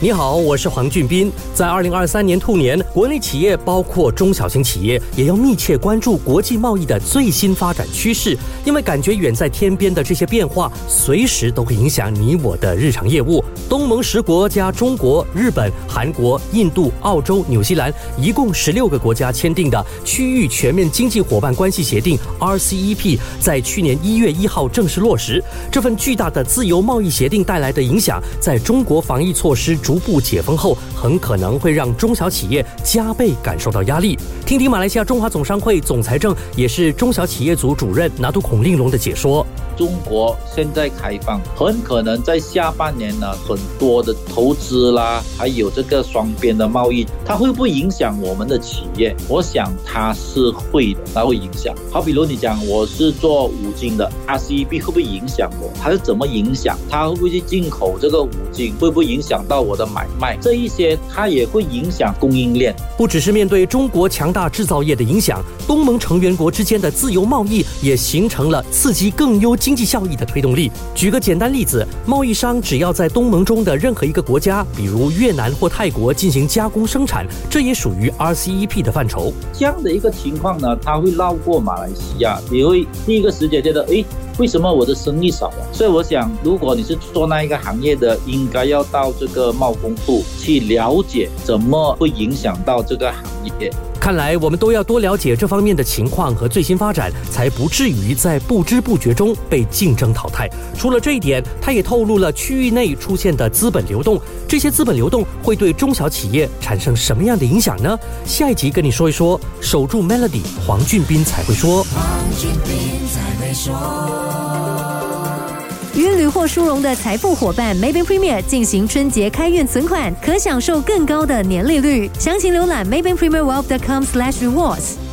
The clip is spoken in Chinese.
你好，我是黄俊斌。在二零二三年兔年，国内企业包括中小型企业，也要密切关注国际贸易的最新发展趋势，因为感觉远在天边的这些变化，随时都会影响你我的日常业务。东盟十国加中国、日本、韩国、印度、澳洲、纽西兰，一共十六个国家签订的区域全面经济伙伴关系协定 （RCEP） 在去年一月一号正式落实。这份巨大的自由贸易协定带来的影响，在中国防疫措施。逐步解封后，很可能会让中小企业加倍感受到压力。听听马来西亚中华总商会总裁政，也是中小企业组主任拿督孔令龙的解说。中国现在开放，很可能在下半年呢，很多的投资啦，还有这个双边的贸易，它会不会影响我们的企业？我想它是会的，它会影响。好，比如你讲我是做五金的，RCEP 会不会影响我？它是怎么影响？它会不会去进口这个五金？会不会影响到我的买卖？这一些它也会影响供应链。不只是面对中国强大制造业的影响，东盟成员国之间的自由贸易也形成了刺激更优。经济效益的推动力。举个简单例子，贸易商只要在东盟中的任何一个国家，比如越南或泰国进行加工生产，这也属于 RCEP 的范畴。这样的一个情况呢，它会绕过马来西亚，你会第一个时间觉得，哎，为什么我的生意少了？所以我想，如果你是做那一个行业的，应该要到这个贸工部去了解，怎么会影响到这个行业。看来我们都要多了解这方面的情况和最新发展，才不至于在不知不觉中被竞争淘汰。除了这一点，他也透露了区域内出现的资本流动，这些资本流动会对中小企业产生什么样的影响呢？下一集跟你说一说。守住 Melody，黄俊斌才会说。与获殊荣的财富伙伴 Maybank Premier 进行春节开运存款，可享受更高的年利率。详情浏览 Maybank Premier Wealth.com/rewards。